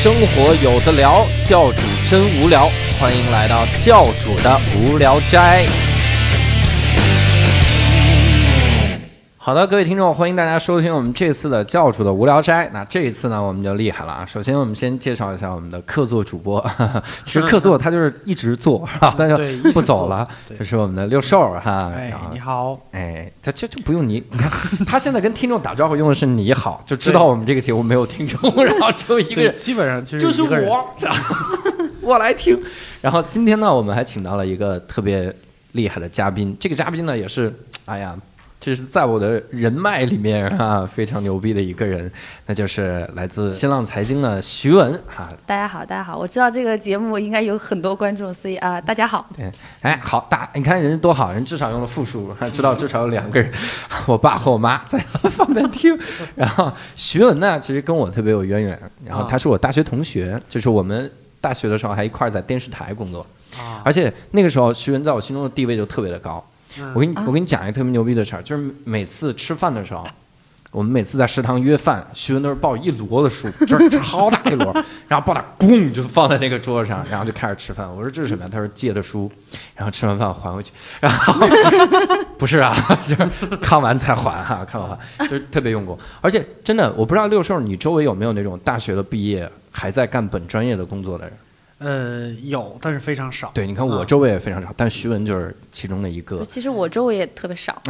生活有的聊，教主真无聊，欢迎来到教主的无聊斋。好的，各位听众，欢迎大家收听我们这次的教主的无聊斋。那这一次呢，我们就厉害了啊！首先，我们先介绍一下我们的客座主播。其实客座他就是一直做，但是不走了。就是我们的六兽哈。哎，你好。哎，他这就不用你，你看他现在跟听众打招呼用的是你好，就知道我们这个节目没有听众，然后只有一个人，基本上就是我，我来听。然后今天呢，我们还请到了一个特别厉害的嘉宾，这个嘉宾呢也是，哎呀。这是在我的人脉里面啊非常牛逼的一个人，那就是来自新浪财经的徐文哈。大家好，大家好，我知道这个节目应该有很多观众，所以啊，大家好。对，哎，好大，你看人家多好，人至少用了复数，还知道至少有两个人，我爸和我妈在旁边听。然后徐文呢，其实跟我特别有渊源，然后他是我大学同学，就是我们大学的时候还一块儿在电视台工作，啊，而且那个时候徐文在我心中的地位就特别的高。我给你，我给你讲一个特别牛逼的事儿，就是每次吃饭的时候，我们每次在食堂约饭，徐文都是抱一摞的书，就是 超大一摞，然后抱它咣就放在那个桌子上，然后就开始吃饭。我说这是什么呀？他说借的书，然后吃完饭还回去。然后 不是啊，就是看完才还哈，看完就是特别用功。而且真的，我不知道六兽你周围有没有那种大学的毕业还在干本专业的工作的人。呃，有，但是非常少。对，你看我周围也非常少，但徐文就是其中的一个。其实我周围也特别少，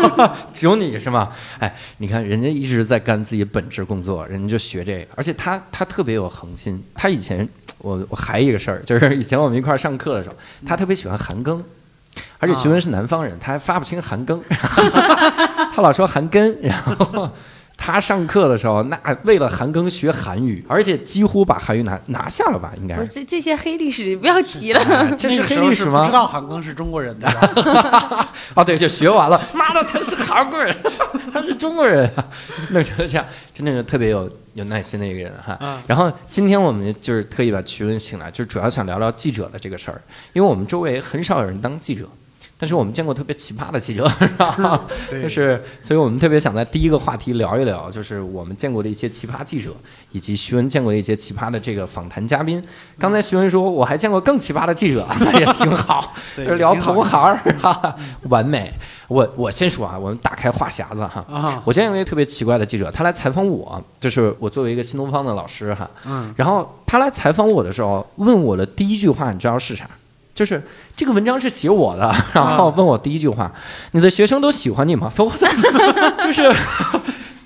只有你是吗？哎，你看人家一直在干自己本职工作，人家就学这个，而且他他特别有恒心。他以前，我我还一个事儿，就是以前我们一块儿上课的时候，他特别喜欢韩庚，而且徐文是南方人，他还发不清韩庚，他老说韩庚，然后。他上课的时候，那为了韩庚学韩语，而且几乎把韩语拿拿下了吧？应该不是这这些黑历史不要提了。这是黑历史吗？不知道韩庚是中国人的。哦，对，就学完了。妈的，他是韩国人，他是中国人。那就这样，真的是特别有有耐心的一个人哈。然后今天我们就是特意把徐文请来，就主要想聊聊记者的这个事儿，因为我们周围很少有人当记者。但是我们见过特别奇葩的记者，是吧？就是，所以我们特别想在第一个话题聊一聊，就是我们见过的一些奇葩记者，以及徐文见过的一些奇葩的这个访谈嘉宾。刚才徐文说，我还见过更奇葩的记者，那也挺好，就是聊同行，哈，完美。我我先说啊，我们打开话匣子哈。我见过一个特别奇怪的记者，他来采访我，就是我作为一个新东方的老师哈。嗯。然后他来采访我的时候，问我的第一句话，你知道是啥？就是这个文章是写我的，然后问我第一句话：“你的学生都喜欢你吗？” 我操，就是，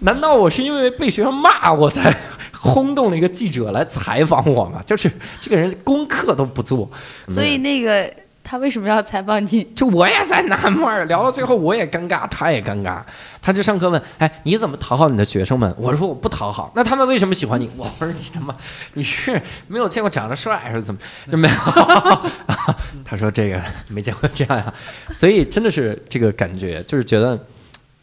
难道我是因为被学生骂我才轰动了一个记者来采访我吗？就是这个人功课都不做，所以那个。他为什么要采访你？就我也在纳闷儿，聊到最后我也尴尬，他也尴尬。他就上课问：“哎，你怎么讨好你的学生们？”我说：“我不讨好。”那他们为什么喜欢你？我说：“你他妈，你是没有见过长得帅还是怎么？就没有。”他说：“这个没见过这样呀。”所以真的是这个感觉，就是觉得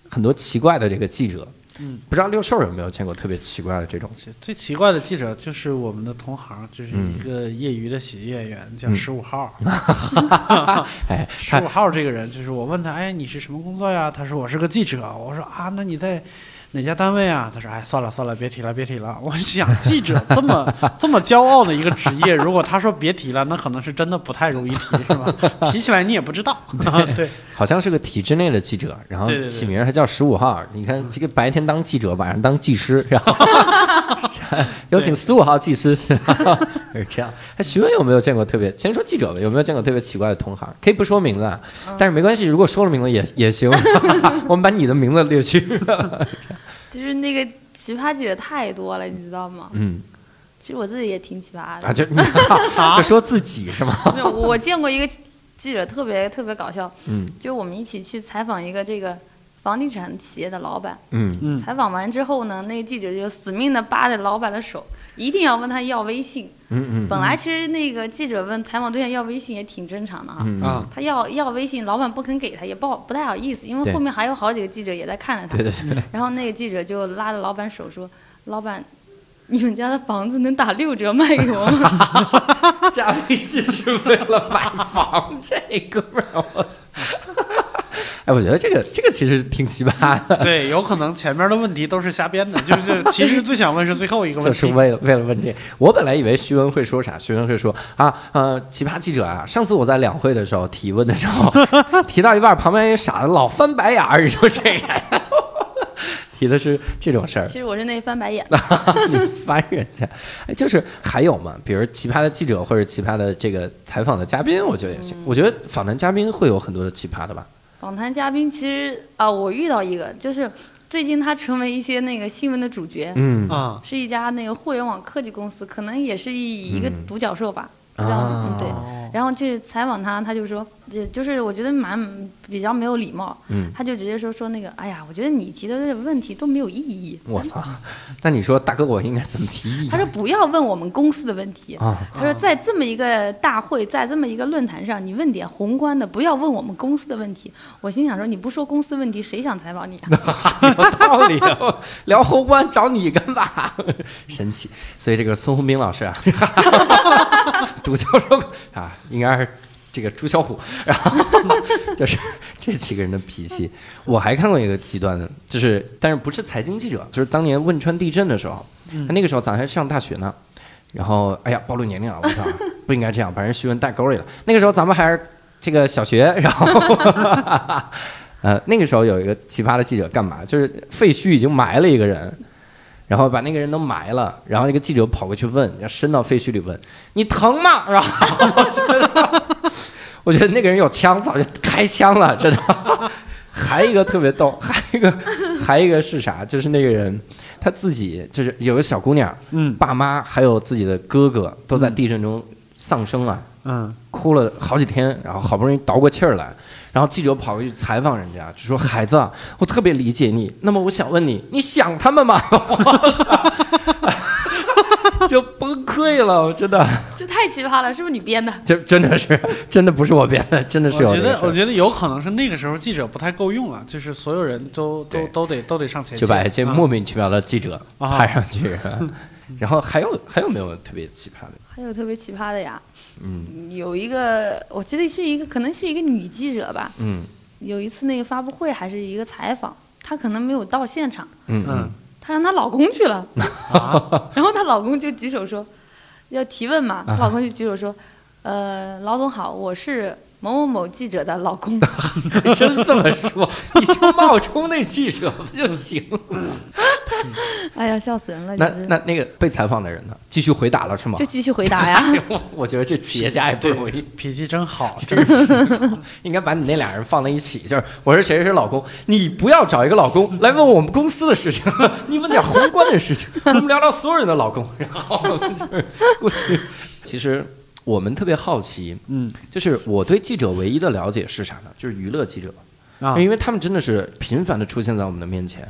很多奇怪的这个记者。嗯，不知道六兽有没有见过特别奇怪的这种？最奇怪的记者就是我们的同行，就是一个业余的喜剧演员，叫十五号。哎，十五号这个人，就是我问他，哎，你是什么工作呀？他说我是个记者。我说啊，那你在？哪家单位啊？他说：“哎，算了算了，别提了，别提了。”我想，记者这么 这么骄傲的一个职业，如果他说别提了，那可能是真的不太容易提，是吧？提起来你也不知道。对，好像是个体制内的记者，然后起名还叫十五号。你看，这个白天当记者，晚上当技师，然后 有请十五号技师，是这样。哎，徐文有没有见过特别？先说记者吧，有没有见过特别奇怪的同行？可以不说名字，但是没关系，如果说了名字也也行。我们把你的名字略去。其实那个奇葩记者太多了，你知道吗？嗯，其实我自己也挺奇葩的。啊，就就 说自己是吗？没有，我见过一个记者特别特别搞笑。嗯，就我们一起去采访一个这个。房地产企业的老板，嗯嗯，采访完之后呢，那个记者就死命的扒着老板的手，一定要问他要微信。嗯嗯，本来其实那个记者问采访对象要微信也挺正常的哈。啊，他要要微信，老板不肯给他，也不好不太好意思，因为后面还有好几个记者也在看着他。对对对。然后那个记者就拉着老板手说：“老板，你们家的房子能打六折卖给我吗？” 加微信是为了买房，这哥们儿我操！哎，我觉得这个这个其实挺奇葩的。对，有可能前面的问题都是瞎编的，就是 其实最想问是最后一个问题，就是为了为了问这。我本来以为徐文会说啥，徐文会说啊，呃，奇葩记者啊，上次我在两会的时候提问的时候，提到一半，旁边一傻子老翻白眼儿，说这个。提的是这种事儿，其实我是那翻白眼，你翻人家，哎，就是还有嘛，比如奇葩的记者或者奇葩的这个采访的嘉宾，我觉得也行。我觉得访谈嘉宾会有很多的奇葩的吧。访谈嘉宾其实啊，我遇到一个，就是最近他成为一些那个新闻的主角，嗯。啊，是一家那个互联网科技公司，可能也是一一个独角兽吧，不知道，嗯对。然后去采访他，他就说，就就是我觉得蛮比较没有礼貌。嗯，他就直接说说那个，哎呀，我觉得你提的这个问题都没有意义。我操！那你说大哥，我应该怎么提意义？他说不要问我们公司的问题。啊，他说在这么一个大会，在这么一个论坛上，你问点宏观的，不要问我们公司的问题。我心想说，你不说公司问题，谁想采访你啊？有道理，聊宏观找你干嘛？神奇。所以这个孙宏斌老师啊，独角兽啊。应该是这个朱小虎，然后 就是这几个人的脾气。我还看过一个极端的，就是但是不是财经记者，就是当年汶川地震的时候，他那个时候咱还上大学呢。然后哎呀，暴露年龄了，我操，不应该这样，把人徐闻带沟里了。那个时候咱们还是这个小学，然后呃那个时候有一个奇葩的记者干嘛？就是废墟已经埋了一个人。然后把那个人都埋了，然后那个记者跑过去问，要伸到废墟里问：“你疼吗？” 然后我觉得，我觉得那个人有枪，早就开枪了，真的。还一个特别逗，还一个，还一个是啥？就是那个人他自己就是有个小姑娘，嗯，爸妈还有自己的哥哥都在地震中丧生了，嗯，哭了好几天，然后好不容易倒过气儿来。然后记者跑过去采访人家，就说：“孩子，我特别理解你。那么我想问你，你想他们吗？” 就崩溃了，真的。这太奇葩了，是不是你编的？就真的是，真的不是我编的，真的是有。我觉得，我觉得有可能是那个时候记者不太够用了，就是所有人都都都得都得上前线，就把一些莫名其妙的记者派上去。然后还有还有没有特别奇葩的？还有特别奇葩的呀，嗯，有一个我记得是一个可能是一个女记者吧，嗯，有一次那个发布会还是一个采访，她可能没有到现场，嗯嗯，她让她老公去了，然后她老公就举手说要提问嘛，她老公就举手说，呃，老总好，我是。某某某记者的老公，真这么说，你就冒充那记者不就行了？哎呀，笑死人了！那那那个被采访的人呢？继续回答了是吗？就继续回答呀。我觉得这企业家也不容易，脾气真好，真应该把你那俩人放在一起，就是我是谁谁谁老公，你不要找一个老公来问我们公司的事情，你问点宏观的事情，我们聊聊所有人的老公，然后就是过去，其实。我们特别好奇，嗯，就是我对记者唯一的了解是啥呢？就是娱乐记者，啊，因为他们真的是频繁的出现在我们的面前。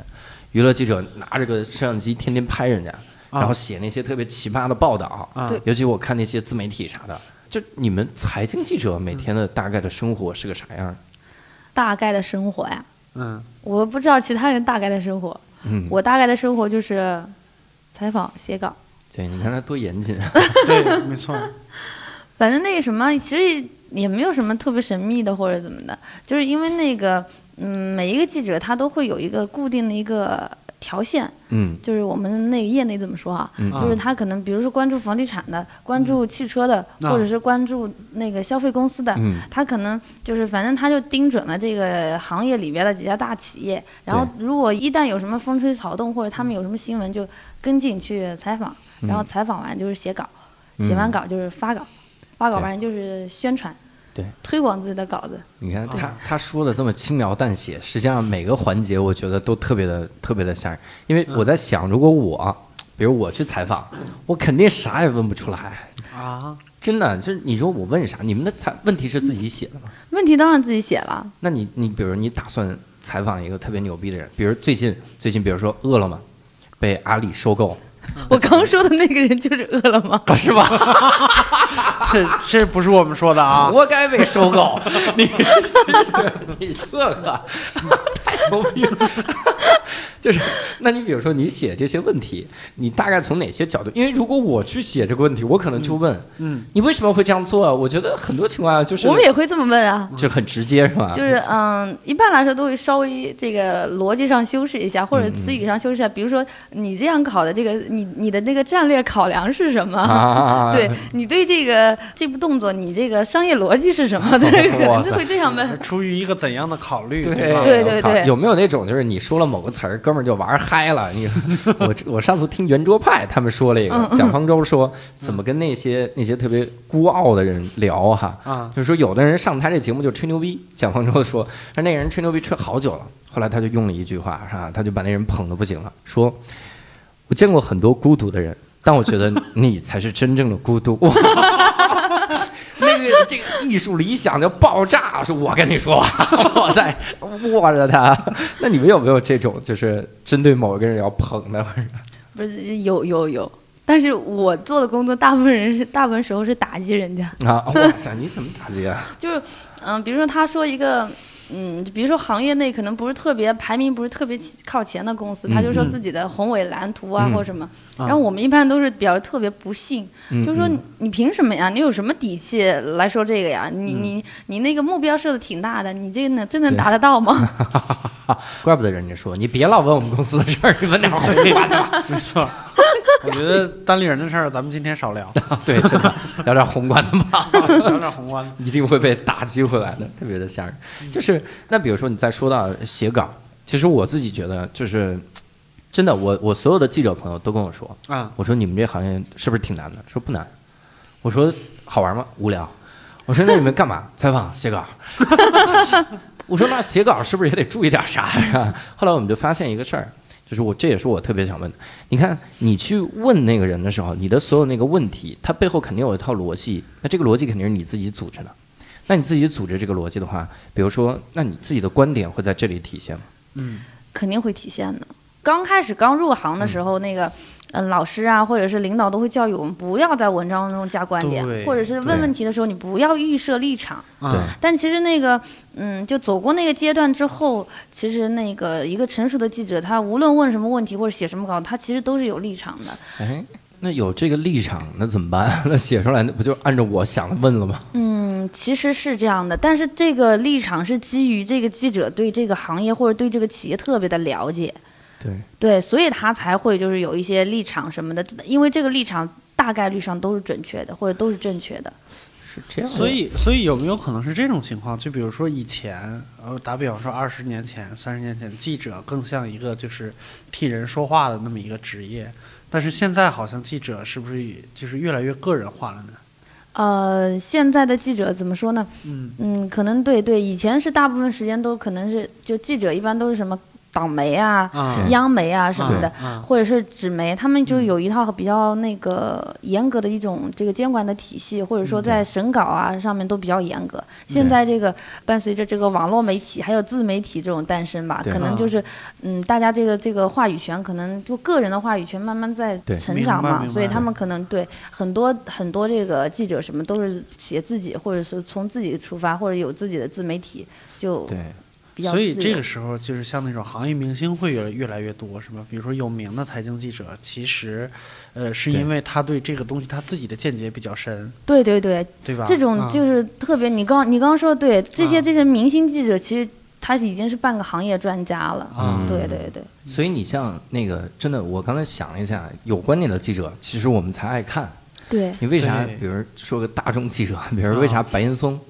娱乐记者拿着个摄像机，天天拍人家，然后写那些特别奇葩的报道，啊，尤其我看那些自媒体啥的，就你们财经记者每天的大概的生活是个啥样？大概的生活呀，嗯，我不知道其他人大概的生活，嗯，我大概的生活就是采访、写稿。对，你看他多严谨，对，没错。反正那个什么，其实也没有什么特别神秘的或者怎么的，就是因为那个，嗯，每一个记者他都会有一个固定的一个条线，嗯，就是我们那个业内怎么说啊，就是他可能比如说关注房地产的，关注汽车的，或者是关注那个消费公司的，他可能就是反正他就盯准了这个行业里边的几家大企业，然后如果一旦有什么风吹草动或者他们有什么新闻就跟进去采访，然后采访完就是写稿，写完稿就是发稿。发稿完就是宣传，对，推广自己的稿子。你看他他说的这么轻描淡写，实际上每个环节我觉得都特别的特别的吓人。因为我在想，如果我，比如我去采访，我肯定啥也问不出来啊！真的，就是你说我问啥？你们的采问题是自己写的吗？问题当然自己写了。那你你比如你打算采访一个特别牛逼的人，比如最近最近比如说饿了么被阿里收购。我刚说的那个人就是饿了么，是吧？这这不是我们说的啊！活该被收购，你 你这个太牛逼了！就是，那你比如说你写这些问题，你大概从哪些角度？因为如果我去写这个问题，我可能就问，嗯，你为什么会这样做？啊我觉得很多情况下就是我们也会这么问啊，就很直接是吧？就是嗯，一般来说都会稍微这个逻辑上修饰一下，或者词语上修饰一下。比如说你这样考的这个，你你的那个战略考量是什么？对你对这个这部动作，你这个商业逻辑是什么？对，可能就会这样问。出于一个怎样的考虑？对？对对对。有没有那种就是你说了某个词儿，哥们儿就玩嗨了？你 我我上次听圆桌派他们说了一个，蒋方舟说怎么跟那些那些特别孤傲的人聊哈？啊，就是说有的人上他这节目就吹牛逼。蒋方舟说，说那个人吹牛逼吹好久了，后来他就用了一句话，是吧？他就把那人捧得不行了，说我见过很多孤独的人，但我觉得你才是真正的孤独。那 个这个艺术理想就爆炸，是我跟你说，我在握着他。那你们有没有这种，就是针对某一个人要捧的？不是有有有，但是我做的工作大部分人是大部分时候是打击人家啊！哇塞，你怎么打击啊？就是嗯，比如说他说一个。嗯，比如说行业内可能不是特别排名不是特别靠前的公司，他就说自己的宏伟蓝图啊或者什么，然后我们一般都是表示特别不信，就是说你凭什么呀？你有什么底气来说这个呀？你你你那个目标设的挺大的，你这能真能达得到吗？怪不得人家说你别老问我们公司的事儿，你问点宏伟的。没错。我觉得单立人的事儿，咱们今天少聊。对，真的 聊点宏观的吧，聊点宏观的，一定会被打击回来的，特别的吓人。就是那比如说你再说到写稿，其实我自己觉得就是真的，我我所有的记者朋友都跟我说啊，我说你们这行业是不是挺难的？说不难。我说好玩吗？无聊。我说那你们干嘛？采访、写稿。我说那写稿是不是也得注意点啥呀？后来我们就发现一个事儿。就是我，这也是我特别想问的。你看，你去问那个人的时候，你的所有那个问题，他背后肯定有一套逻辑。那这个逻辑肯定是你自己组织的。那你自己组织这个逻辑的话，比如说，那你自己的观点会在这里体现吗？嗯，肯定会体现的。刚开始刚入行的时候，那个。嗯，老师啊，或者是领导都会教育我们，不要在文章中加观点，或者是问问题的时候，你不要预设立场。对。但其实那个，嗯，就走过那个阶段之后，其实那个一个成熟的记者，他无论问什么问题或者写什么稿，他其实都是有立场的。哎，那有这个立场，那怎么办？那写出来那不就按照我想的问了吗？嗯，其实是这样的，但是这个立场是基于这个记者对这个行业或者对这个企业特别的了解。对对，所以他才会就是有一些立场什么的，因为这个立场大概率上都是准确的，或者都是正确的。是这样。所以，所以有没有可能是这种情况？就比如说以前，呃，打比方说二十年前、三十年前，记者更像一个就是替人说话的那么一个职业，但是现在好像记者是不是就是越来越个人化了呢？呃，现在的记者怎么说呢？嗯嗯，可能对对，以前是大部分时间都可能是就记者一般都是什么。党媒啊，央媒啊什么的，或者是纸媒，他们就有一套比较那个严格的一种这个监管的体系，或者说在审稿啊上面都比较严格。现在这个伴随着这个网络媒体还有自媒体这种诞生吧，可能就是嗯，大家这个这个话语权可能就个人的话语权慢慢在成长嘛，所以他们可能对很多很多这个记者什么都是写自己，或者是从自己出发，或者有自己的自媒体就。所以这个时候，就是像那种行业明星会越越来越多，是吧？比如说有名的财经记者，其实，呃，是因为他对这个东西他自己的见解比较深。对对对，对吧？这种就是特别，你刚你刚刚说的对，这些这些明星记者，其实他已经是半个行业专家了。嗯，对对对。所以你像那个真的，我刚才想了一下，有观点的记者，其实我们才爱看。对。你为啥？比如说个大众记者，比如为啥白岩松？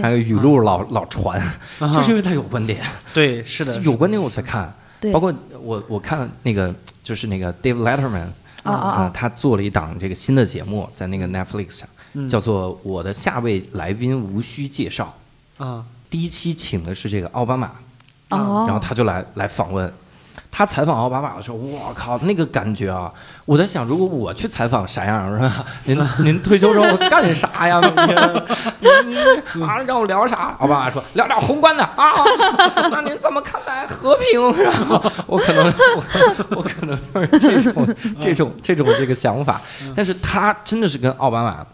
还有语录老老传，就是因为他有观点。对，是的，有观点我才看。包括我我看那个就是那个 Dave Letterman 啊他做了一档这个新的节目，在那个 Netflix 上，叫做《我的下位来宾无需介绍》啊。第一期请的是这个奥巴马，然后他就来来访问。他采访奥巴马的时候，我靠，那个感觉啊！我在想，如果我去采访啥样是吧？您您退休之后干啥呀？每天啊，让我聊啥？奥巴马说聊聊宏观的啊。那您怎么看待和平？是吧？我可能我我可能就是这种这种这种这个想法。但是他真的是跟奥巴马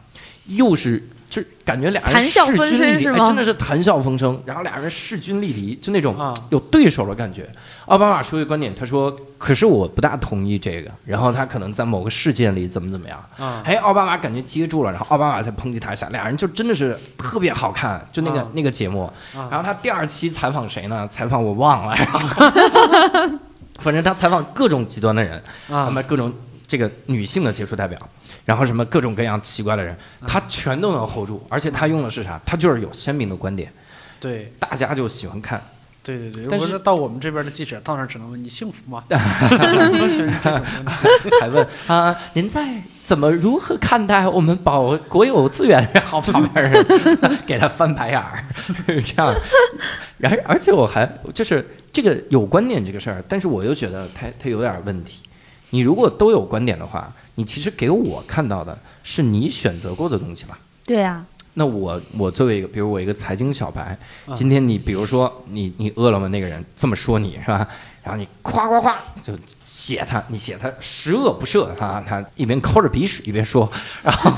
又是就感觉俩人势均力敌，真的是谈笑风生。然后俩人势均力敌，就那种有对手的感觉。奥巴马说一个观点，他说：“可是我不大同意这个。”然后他可能在某个事件里怎么怎么样。哎，奥巴马感觉接住了，然后奥巴马再抨击他一下，俩人就真的是特别好看。就那个那个节目，然后他第二期采访谁呢？采访我忘了。反正他采访各种极端的人，他们各种。这个女性的杰出代表，然后什么各种各样奇怪的人，他全都能 hold 住，而且他用的是啥？他就是有鲜明的观点，对，大家就喜欢看。对对对，但是到我们这边的记者到那只能问你幸福吗？还问啊，您在怎么如何看待我们保国有资源？然后旁边人给他翻白眼儿，这样。然而且我还就是这个有观点这个事儿，但是我又觉得他他有点问题。你如果都有观点的话，你其实给我看到的是你选择过的东西吧？对呀。那我我作为一个，比如我一个财经小白，今天你比如说你你饿了么那个人这么说你是吧？然后你夸夸夸就写他，你写他十恶不赦啊，他一边抠着鼻屎一边说，然后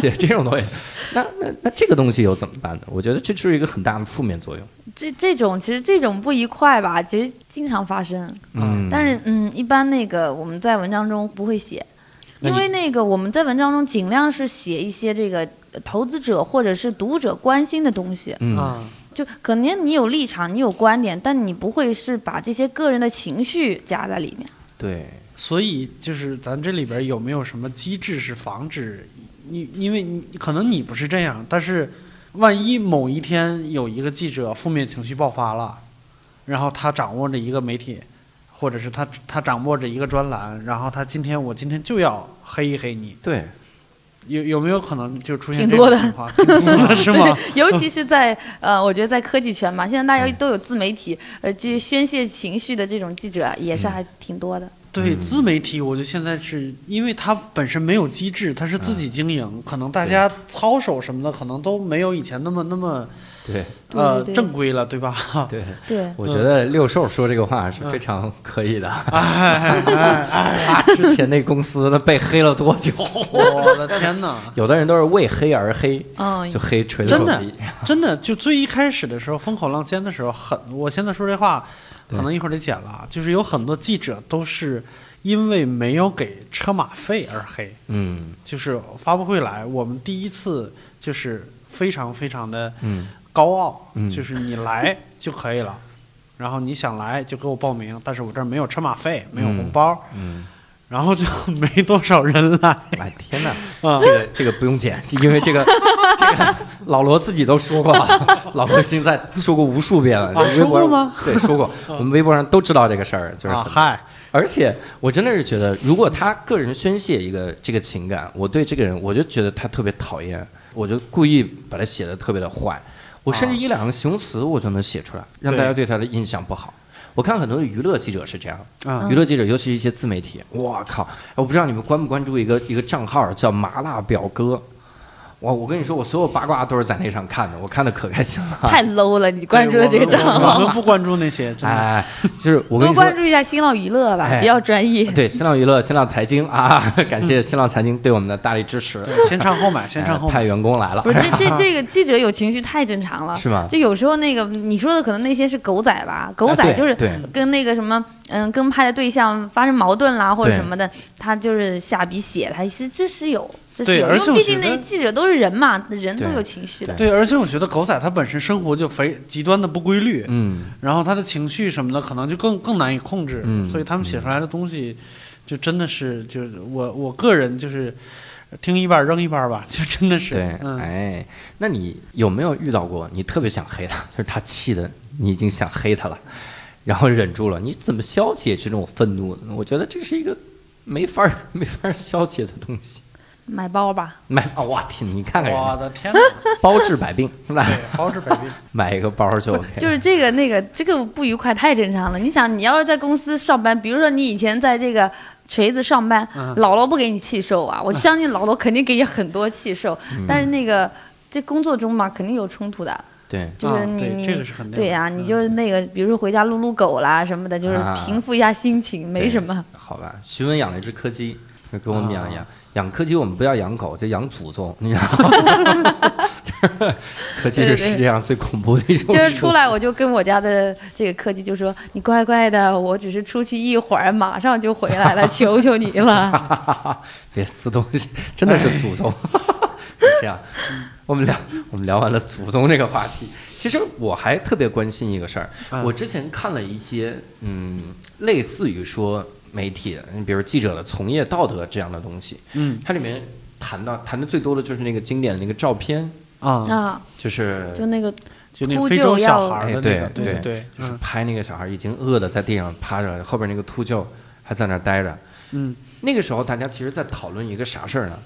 写这种东西，那那那这个东西又怎么办呢？我觉得这就是一个很大的负面作用。这这种其实这种不愉快吧，其实经常发生。嗯。但是嗯，一般那个我们在文章中不会写，因为那个我们在文章中尽量是写一些这个。投资者或者是读者关心的东西，嗯，就可能你有立场，你有观点，但你不会是把这些个人的情绪加在里面。对，所以就是咱这里边有没有什么机制是防止你？因为你可能你不是这样，但是万一某一天有一个记者负面情绪爆发了，然后他掌握着一个媒体，或者是他他掌握着一个专栏，然后他今天我今天就要黑一黑你。对。有有没有可能就出现这种情况？挺多的，是吗？尤其是在呃，我觉得在科技圈嘛，现在大家都有自媒体，呃，这宣泄情绪的这种记者也是还挺多的。对自媒体，我觉得现在是因为它本身没有机制，它是自己经营，可能大家操守什么的可能都没有以前那么那么。对，呃，正规了，对吧？对对，我觉得六兽说这个话是非常可以的。哎哎哎，之前那公司那被黑了多久？我的天哪！有的人都是为黑而黑，嗯，就黑锤子手机。真的，真的，就最一开始的时候，风口浪尖的时候，很，我现在说这话，可能一会儿得剪了。就是有很多记者都是因为没有给车马费而黑。嗯，就是发布会来，我们第一次就是非常非常的嗯。高傲，就是你来 就可以了，然后你想来就给我报名，但是我这儿没有车马费，没有红包，嗯，然后就没多少人来。哎天哪，这个这个不用剪，因为这个 这个老罗自己都说过了，老罗已经在说过无数遍了。说过吗？对，说过。我们微博上都知道这个事儿，就是嗨。而且我真的是觉得，如果他个人宣泄一个这个情感，我对这个人我就觉得他特别讨厌，我就故意把他写的特别的坏。我甚至一两个形容词我就能写出来，让大家对他的印象不好。我看很多的娱乐记者是这样，娱乐记者尤其是一些自媒体，我靠！我不知道你们关不关注一个一个账号叫麻辣表哥。我我跟你说，我所有八卦都是在那上看的，我看的可开心了。太 low 了，你关注的这个账号。我们不关注那些，哎，就是我多关注一下新浪娱乐吧，比较专业。对，新浪娱乐、新浪财经啊，感谢新浪财经对我们的大力支持。先唱后买，先唱后派员工来了。不是，这 这这个记者有情绪太正常了，是吗？就有时候那个你说的可能那些是狗仔吧，狗仔就是跟那个什么嗯跟拍的对象发生矛盾啦或者什么的，他就是下笔写，他是这是有。对，而且毕竟那些记者都是人嘛，人都有情绪的。对，而且我觉得狗仔他本身生活就非极端的不规律，嗯，然后他的情绪什么的可能就更更难以控制，嗯，所以他们写出来的东西，就真的是，就是我我个人就是听一半扔一半吧，就真的是。对，哎，那你有没有遇到过你特别想黑他，就是他气的你已经想黑他了，然后忍住了，你怎么消解这种愤怒呢？我觉得这是一个没法没法消解的东西。买包吧，买啊！我天，你看看，我的天哪，包治百病是吧？对，包治百病，买一个包就 OK。就是这个那个，这个不愉快太正常了。你想，你要是在公司上班，比如说你以前在这个锤子上班，姥姥不给你气受啊？我相信姥姥肯定给你很多气受。但是那个这工作中嘛，肯定有冲突的。对，就是你你对呀，你就那个，比如说回家撸撸狗啦什么的，就是平复一下心情，没什么。好吧，徐文养了一只柯基，跟我们养一养。养柯基，我们不要养狗，就养祖宗，你知道吗？科技是世界上最恐怖的一种。就是出来我就跟我家的这个柯基就说：“你乖乖的，我只是出去一会儿，马上就回来了，求求你了。”别撕东西，真的是祖宗。这样，我们聊我们聊完了祖宗这个话题。其实我还特别关心一个事儿，我之前看了一些嗯，类似于说媒体，你比如记者的从业道德这样的东西，嗯，它里面谈到谈的最多的就是那个经典的那个照片啊，就是就那个就那非洲小孩的对对对，就是拍那个小孩已经饿的在地上趴着，后边那个秃鹫还在那待着，嗯，那个时候大家其实在讨论一个啥事儿呢？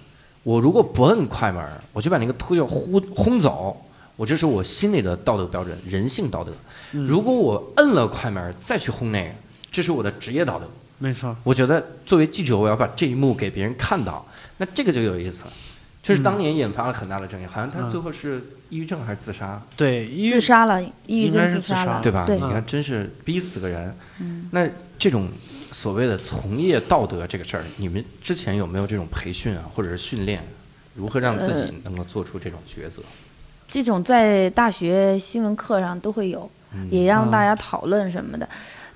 我如果不摁快门，我就把那个秃鹫轰轰走。我这是我心里的道德标准，人性道德。如果我摁了快门再去轰那个，这是我的职业道德。没错。我觉得作为记者，我要把这一幕给别人看到，那这个就有意思了。就是当年引发了很大的争议，好像他最后是抑郁症还是自杀？对，自杀了，抑郁症自杀了，对吧？你看，真是逼死个人。那这种所谓的从业道德这个事儿，你们之前有没有这种培训啊，或者是训练，如何让自己能够做出这种抉择？这种在大学新闻课上都会有，也让大家讨论什么的。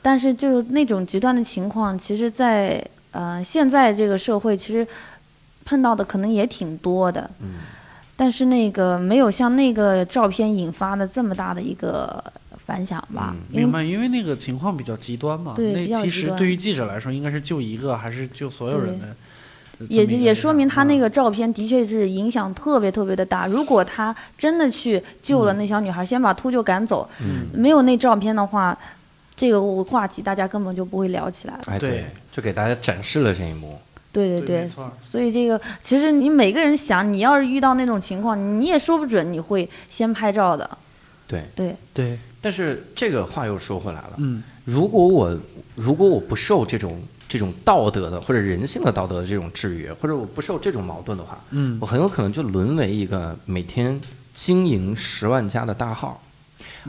但是就那种极端的情况，其实，在呃现在这个社会，其实碰到的可能也挺多的。嗯。但是那个没有像那个照片引发的这么大的一个反响吧？明白，因为那个情况比较极端嘛。对，那其实对于记者来说，应该是救一个还是救所有人的？也也说明他那个照片的确是影响特别特别的大。如果他真的去救了那小女孩，先把秃鹫赶走，没有那照片的话，这个话题大家根本就不会聊起来了。哎，对，就给大家展示了这一幕。对对对，所以这个其实你每个人想，你要是遇到那种情况，你也说不准你会先拍照的。对对对，但是这个话又说回来了，嗯，如果我如果我不受这种。这种道德的或者人性的道德的这种制约，或者我不受这种矛盾的话，嗯，我很有可能就沦为一个每天经营十万加的大号，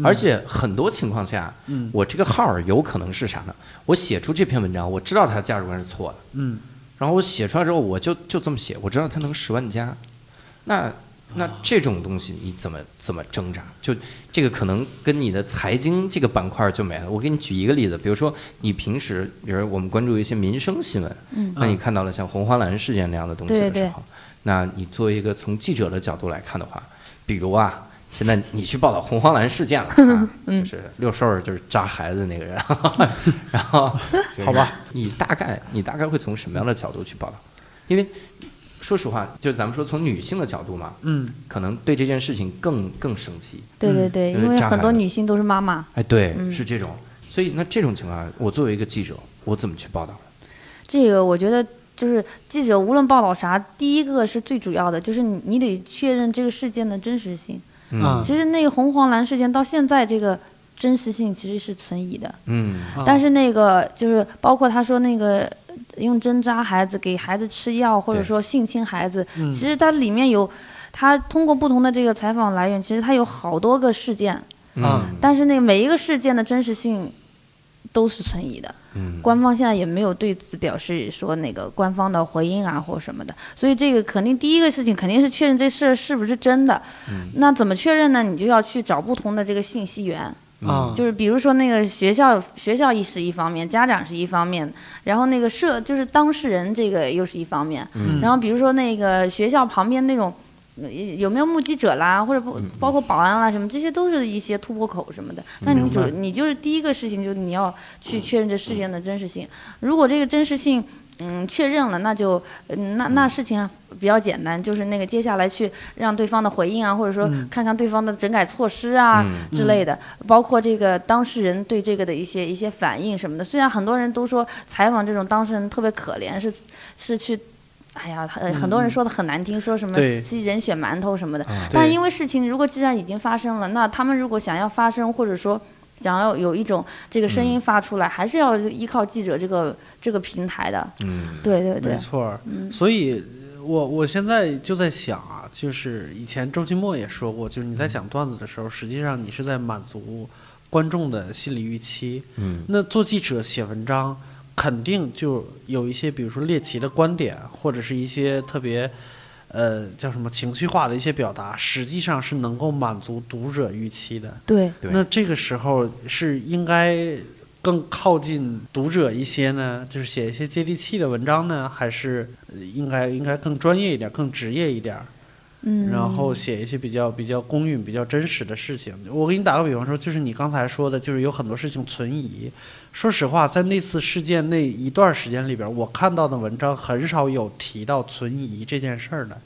而且很多情况下，嗯，我这个号有可能是啥呢？我写出这篇文章，我知道它价值观是错的，嗯，然后我写出来之后，我就就这么写，我知道它能十万加，那。那这种东西你怎么怎么挣扎？就这个可能跟你的财经这个板块就没了。我给你举一个例子，比如说你平时，比如我们关注一些民生新闻，嗯，那你看到了像红花蓝事件那样的东西的时候，那你作为一个从记者的角度来看的话，比如啊，现在你去报道红黄蓝事件了，就是六兽就是扎孩子那个人，然后 好吧，你大概你大概会从什么样的角度去报道？因为。说实话，就咱们说从女性的角度嘛，嗯，可能对这件事情更更生气。对对对，因为很多女性都是妈妈。哎，对，是这种。所以那这种情况，我作为一个记者，我怎么去报道？这个我觉得就是记者无论报道啥，第一个是最主要的，就是你你得确认这个事件的真实性。嗯。其实那个红黄蓝事件到现在这个真实性其实是存疑的。嗯。但是那个就是包括他说那个。用针扎孩子，给孩子吃药，或者说性侵孩子，其实它里面有，他通过不同的这个采访来源，其实他有好多个事件，嗯，但是那个每一个事件的真实性都是存疑的，嗯，官方现在也没有对此表示说那个官方的回应啊或什么的，所以这个肯定第一个事情肯定是确认这事儿是不是真的，嗯，那怎么确认呢？你就要去找不同的这个信息源。啊，就是比如说那个学校，学校一是一方面，家长是一方面，然后那个社就是当事人这个又是一方面，然后比如说那个学校旁边那种有没有目击者啦，或者不包括保安啦什么，这些都是一些突破口什么的。那你主你就是第一个事情，就是你要去确认这事件的真实性。如果这个真实性。嗯，确认了，那就那那事情比较简单，就是那个接下来去让对方的回应啊，或者说看看对方的整改措施啊之类的，包括这个当事人对这个的一些一些反应什么的。虽然很多人都说采访这种当事人特别可怜，是是去，哎呀，很很多人说的很难听，说什么吸人血馒头什么的。但是因为事情如果既然已经发生了，那他们如果想要发生或者说。想要有一种这个声音发出来，还是要依靠记者这个这个平台的。嗯，对对对，没错。嗯，所以，我我现在就在想啊，就是以前周奇墨也说过，就是你在讲段子的时候，实际上你是在满足观众的心理预期。嗯，那做记者写文章，肯定就有一些，比如说猎奇的观点，或者是一些特别呃，叫什么情绪化的一些表达，实际上是能够满足读者预期的。对，那这个时候是应该更靠近读者一些呢，就是写一些接地气的文章呢，还是应该应该更专业一点、更职业一点？嗯，然后写一些比较比较公允、比较真实的事情。我给你打个比方说，就是你刚才说的，就是有很多事情存疑。说实话，在那次事件那一段时间里边，我看到的文章很少有提到存疑这件事儿的，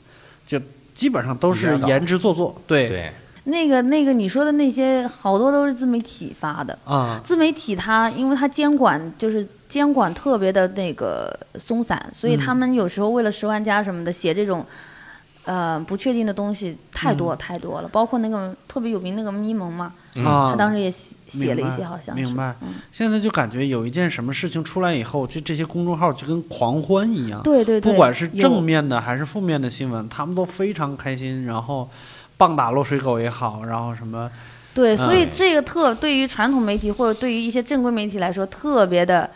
就基本上都是言之做作。对对，那个那个你说的那些好多都是自媒体发的啊，自媒体它因为它监管就是监管特别的那个松散，所以他们有时候为了十万加什么的写这种。呃，不确定的东西太多太多了，包括那个特别有名那个咪蒙嘛，他当时也写写了一些，好像明白。现在就感觉有一件什么事情出来以后，就这些公众号就跟狂欢一样，对对对，不管是正面的还是负面的新闻，他们都非常开心，然后棒打落水狗也好，然后什么，对，所以这个特对于传统媒体或者对于一些正规媒体来说特别的。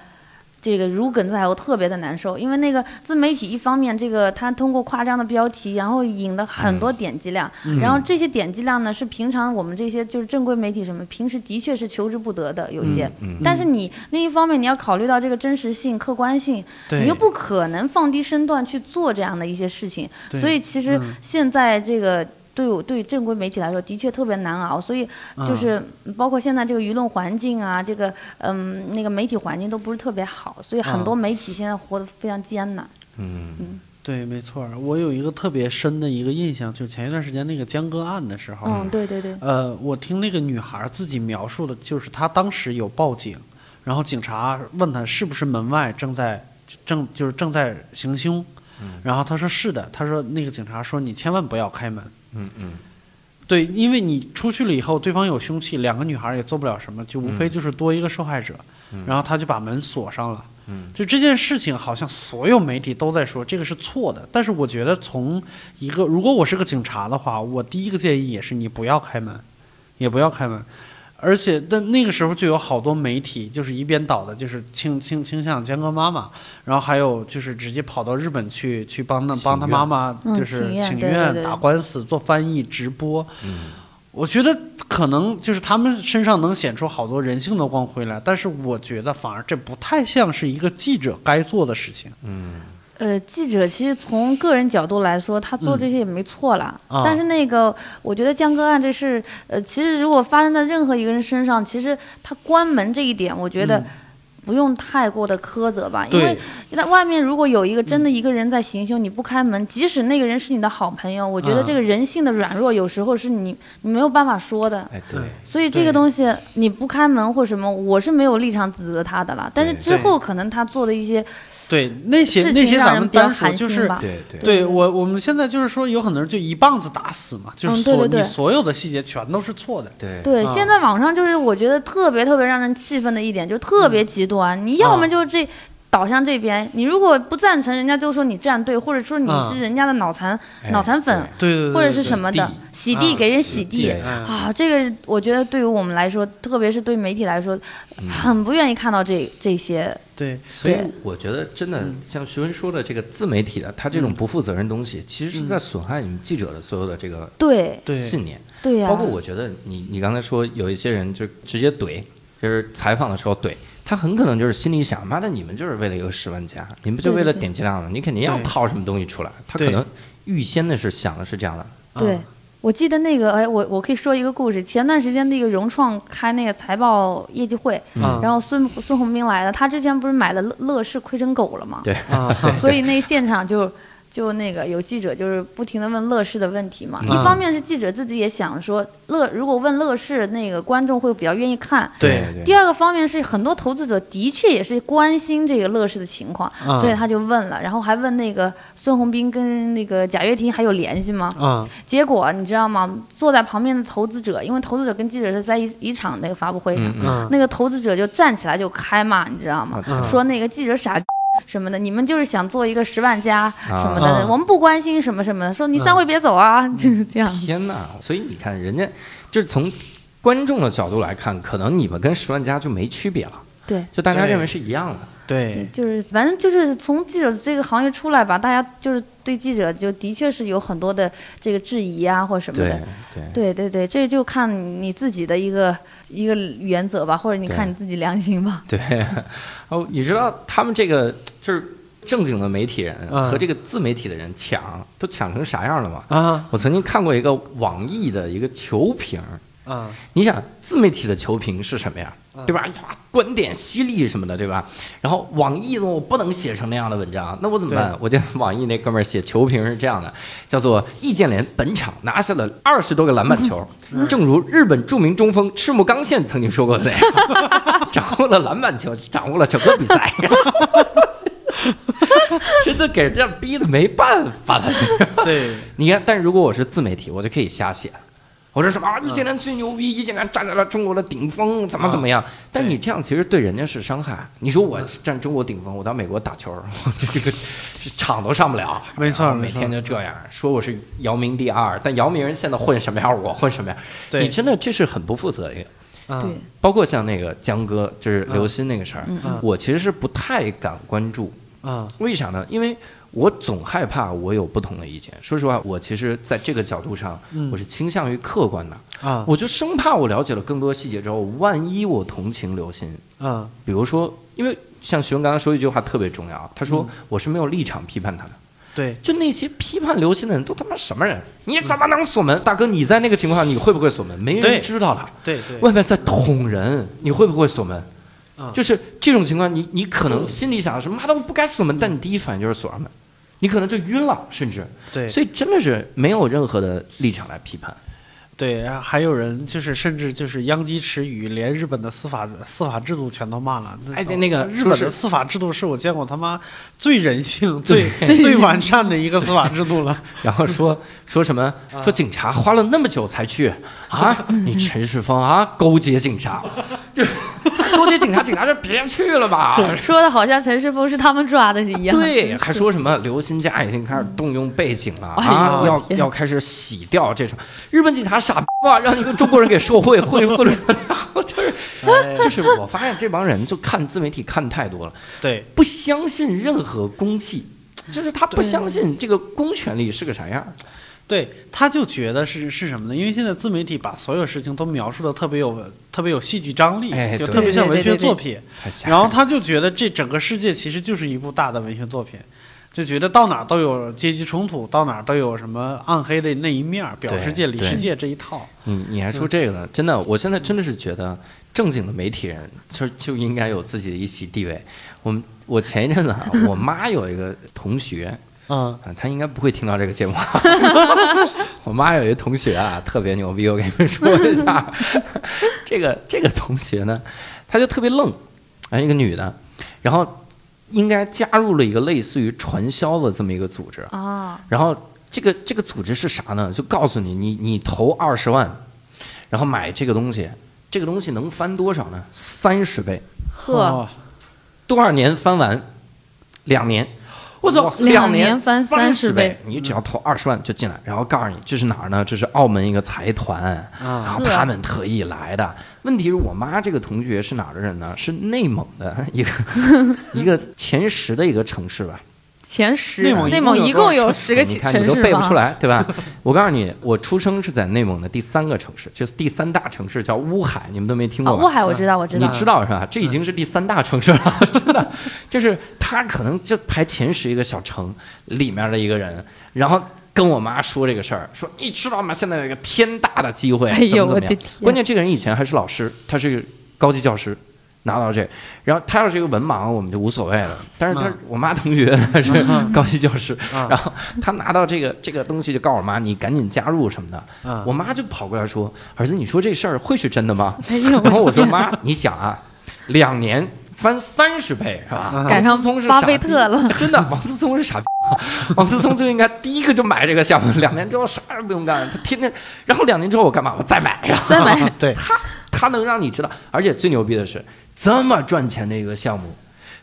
这个如鲠在喉，特别的难受，因为那个自媒体一方面，这个它通过夸张的标题，然后引的很多点击量，然后这些点击量呢是平常我们这些就是正规媒体什么平时的确是求之不得的有些，但是你另一方面你要考虑到这个真实性、客观性，你又不可能放低身段去做这样的一些事情，所以其实现在这个。对我对正规媒体来说，的确特别难熬，所以就是包括现在这个舆论环境啊，这个嗯那个媒体环境都不是特别好，所以很多媒体现在活得非常艰难。嗯嗯，对，没错，我有一个特别深的一个印象，就前一段时间那个江歌案的时候。嗯，对对对。呃，我听那个女孩自己描述的，就是她当时有报警，然后警察问她是不是门外正在正就是正在行凶，然后她说是的，她说那个警察说你千万不要开门。嗯嗯，对，因为你出去了以后，对方有凶器，两个女孩也做不了什么，就无非就是多一个受害者，然后他就把门锁上了。嗯，就这件事情，好像所有媒体都在说这个是错的，但是我觉得从一个，如果我是个警察的话，我第一个建议也是你不要开门，也不要开门。而且，但那个时候就有好多媒体，就是一边倒的，就是倾倾倾向江歌妈妈，然后还有就是直接跑到日本去去帮那帮他妈妈，就是请愿打官司做翻译直播。嗯，我觉得可能就是他们身上能显出好多人性的光辉来，但是我觉得反而这不太像是一个记者该做的事情。嗯。呃，记者其实从个人角度来说，他做这些也没错了。但是那个，我觉得江歌案这事，呃，其实如果发生在任何一个人身上，其实他关门这一点，我觉得不用太过的苛责吧。因为在外面如果有一个真的一个人在行凶，你不开门，即使那个人是你的好朋友，我觉得这个人性的软弱有时候是你你没有办法说的。哎，对。所以这个东西你不开门或什么，我是没有立场指责他的了。但是之后可能他做的一些。对那些那些咱们单说就是对对，对我我们现在就是说有很多人就一棒子打死嘛，就是所你所有的细节全都是错的。对。对，现在网上就是我觉得特别特别让人气愤的一点，就特别极端。你要么就这倒向这边，你如果不赞成，人家就说你站队，或者说你是人家的脑残脑残粉，对。对，或者是什么的洗地给人洗地。啊，这个我觉得对于我们来说，特别是对媒体来说，很不愿意看到这这些。对，所以我觉得真的像徐文说的这个自媒体的，他这种不负责任东西，其实是在损害你们记者的所有的这个对。信念。对呀。包括我觉得你你刚才说有一些人就直接怼，就是采访的时候怼，他很可能就是心里想，妈的你们就是为了一个十万加，你们就为了点击量了，你肯定要套什么东西出来。他可能预先的是想的是这样的。对。我记得那个，哎，我我可以说一个故事。前段时间那个融创开那个财报业绩会，然后孙孙宏斌来了，他之前不是买了乐乐视亏成狗了吗？对，所以那现场就。就那个有记者就是不停的问乐视的问题嘛，一方面是记者自己也想说乐，如果问乐视那个观众会比较愿意看。对。第二个方面是很多投资者的确也是关心这个乐视的情况，所以他就问了，然后还问那个孙宏斌跟那个贾跃亭还有联系吗？啊。结果你知道吗？坐在旁边的投资者，因为投资者跟记者是在一一场那个发布会上，那个投资者就站起来就开骂，你知道吗？说那个记者傻。什么的，你们就是想做一个十万加什么的，我们不关心什么什么的。说你散会别走啊，就是这样。天哪！所以你看，人家就是从观众的角度来看，可能你们跟十万加就没区别了。对，就大家认为是一样的。对，就是反正就是从记者这个行业出来吧，大家就是对记者就的确是有很多的这个质疑啊，或者什么的。对对对，这就看你自己的一个一个原则吧，或者你看你自己良心吧。对，哦，你知道他们这个就是正经的媒体人和这个自媒体的人抢，都抢成啥样了吗？啊！我曾经看过一个网易的一个球评。啊，你想自媒体的球评是什么呀？对吧？观点犀利什么的，对吧？然后网易呢，我不能写成那样的文章，那我怎么办？我就 网易那哥们儿写球评是这样的，叫做易建联本场拿下了二十多个篮板球，正如日本著名中锋赤木刚宪曾经说过的那样，掌握了篮板球，掌握了整个比赛，真的给人这样逼的没办法了。对，你看，但是如果我是自媒体，我就可以瞎写。我说什么啊？易建联最牛逼，易建联站在了中国的顶峰，怎么怎么样？但你这样其实对人家是伤害。你说我站中国顶峰，我到美国打球，这这个场都上不了。没错，每天就这样说我是姚明第二，但姚明现在混什么样，我混什么样？你真的这是很不负责任。对，包括像那个江哥，就是刘鑫那个事儿，我其实是不太敢关注。啊，为啥呢？因为。我总害怕我有不同的意见。说实话，我其实在这个角度上，我是倾向于客观的啊。我就生怕我了解了更多细节之后，万一我同情刘鑫啊。比如说，因为像徐文刚刚说一句话特别重要，他说我是没有立场批判他的。对，就那些批判刘鑫的人都他妈什么人？你怎么能锁门？大哥，你在那个情况下你会不会锁门？没人知道的。对对。外面在捅人，你会不会锁门？就是这种情况，你你可能心里想的是妈的我不该锁门，但你第一反应就是锁上门。你可能就晕了，甚至对，所以真的是没有任何的立场来批判。对，还有人就是甚至就是殃及池鱼，连日本的司法司法制度全都骂了。哎，对，那个日本的司法制度是我见过他妈最人性、最最完善的一个司法制度了。然后说说什么？说警察花了那么久才去啊？你陈世峰啊，勾结警察，就 勾结警察，警察就别去了吧？说的好像陈世峰是他们抓的一样。对，还说什么刘新家已经开始动用背景了啊？要要开始洗掉这种日本警察。傻逼吧，让一个中国人给受贿，贿贿了，然后就是，就是我发现这帮人就看自媒体看太多了，对，不相信任何公器，就是他不相信这个公权力是个啥样，对，他就觉得是是什么呢？因为现在自媒体把所有事情都描述的特别有特别有戏剧张力，就特别像文学作品，然后他就觉得这整个世界其实就是一部大的文学作品。就觉得到哪都有阶级冲突，到哪都有什么暗黑的那一面儿，表世界、里世界这一套。你你还说这个呢？真的，我现在真的是觉得正经的媒体人就就应该有自己的一席地位。我们我前一阵子，我妈有一个同学，嗯，他应该不会听到这个节目。我妈有一个同学啊，特别牛逼，我跟你们说一下。这个这个同学呢，她就特别愣，哎，一个女的，然后。应该加入了一个类似于传销的这么一个组织啊，然后这个这个组织是啥呢？就告诉你，你你投二十万，然后买这个东西，这个东西能翻多少呢？三十倍，呵，多少年翻完？两年。我操，两年翻三十倍，你只要投二十万就进来，然后告诉你这是哪儿呢？这是澳门一个财团，然后他们特意来的。问题是我妈这个同学是哪儿的人呢？是内蒙的一个 一个前十的一个城市吧。前十，内蒙一共有十个城市你都背不出来，对吧？我告诉你，我出生是在内蒙的第三个城市，就是第三大城市叫乌海，你们都没听过乌海我知道，我知道，你知道是吧？这已经是第三大城市了，真的，就是他可能就排前十一个小城里面的一个人，然后跟我妈说这个事儿，说你知道吗？现在有一个天大的机会，怎么怎么样？关键这个人以前还是老师，他是高级教师。拿到这，然后他要是一个文盲，我们就无所谓了。但是他我妈同学他是高级教师，然后他拿到这个这个东西，就告诉我妈，你赶紧加入什么的。我妈就跑过来说：“儿子，你说这事儿会是真的吗？” 然后我说：“妈，你想啊，两年翻三十倍是吧？赶上巴菲特了，真的，王思聪是傻逼。王思聪就应该第一个就买这个项目，两年之后啥也不用干，他天天，然后两年之后我干嘛？我再买呀，再买。对，他他能让你知道，而且最牛逼的是。这么赚钱的一个项目，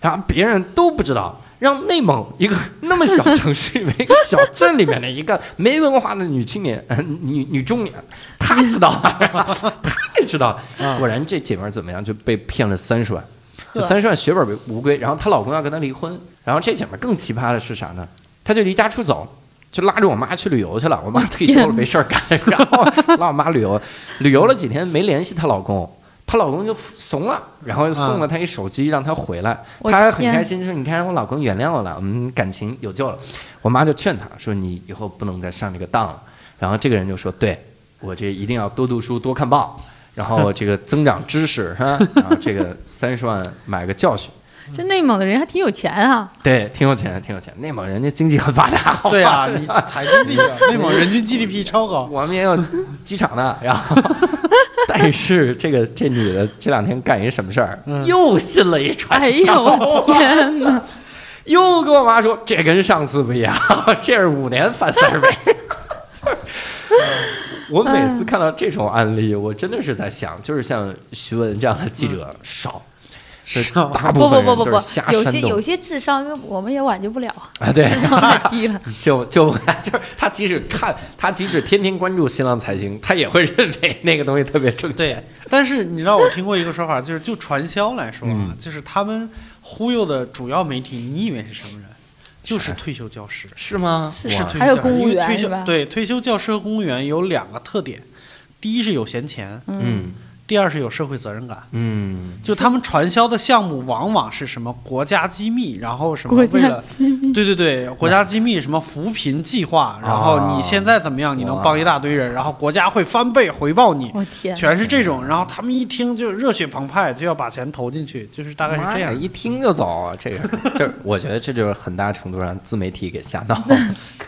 然后别人都不知道，让内蒙一个那么小城市里面一个小镇里面的一个没文化的女青年，女女中年，她知道，她也知道。果然这姐妹怎么样就被骗了三十万，就三十万血本无归，然后她老公要跟她离婚，然后这姐妹更奇葩的是啥呢？她就离家出走，就拉着我妈去旅游去了。我妈退休了没事儿干，然后 拉我妈旅游，旅游了几天没联系她老公，她老公就怂了，然后又送了她一手机让她回来，她还很开心，说你看我老公原谅我了，我们感情有救了。我妈就劝她说你以后不能再上这个当了。然后这个人就说对我这一定要多读书多看报。然后这个增长知识是吧？然后这个 三十万买个教训。这内蒙的人还挺有钱啊。对，挺有钱，挺有钱。内蒙人家经济很发达。对啊，你财经记者，内蒙人均 GDP 超高。我们也有机场的。然后，但是这个这女的这两天干一什么事儿？又信了一传。哎呦我天哪！又跟我妈说，这跟上次不一样，这是五年翻三十倍。我每次看到这种案例，我真的是在想，就是像徐文这样的记者少，少，大部分人都是瞎有些有些智商我们也挽救不了啊，对，智商太低了。就就 就是他即使看他即使天天关注新浪财经，他也会认为那个东西特别正确。对，但是你知道我听过一个说法，就是就传销来说啊，就是他们忽悠的主要媒体，你以为是什么人？就是退休教师是吗？是还有公务员是吧？对，退休教师和公务员有两个特点，第一是有闲钱，嗯。第二是有社会责任感，嗯，就他们传销的项目往往是什么国家机密，然后什么为了对对对国家机密什么扶贫计划，然后你现在怎么样，你能帮一大堆人，然后国家会翻倍回报你，全是这种，然后他们一听就热血澎湃，就要把钱投进去，就是大概是这样，一听就走，这个。就我觉得这就是很大程度上自媒体给吓到了。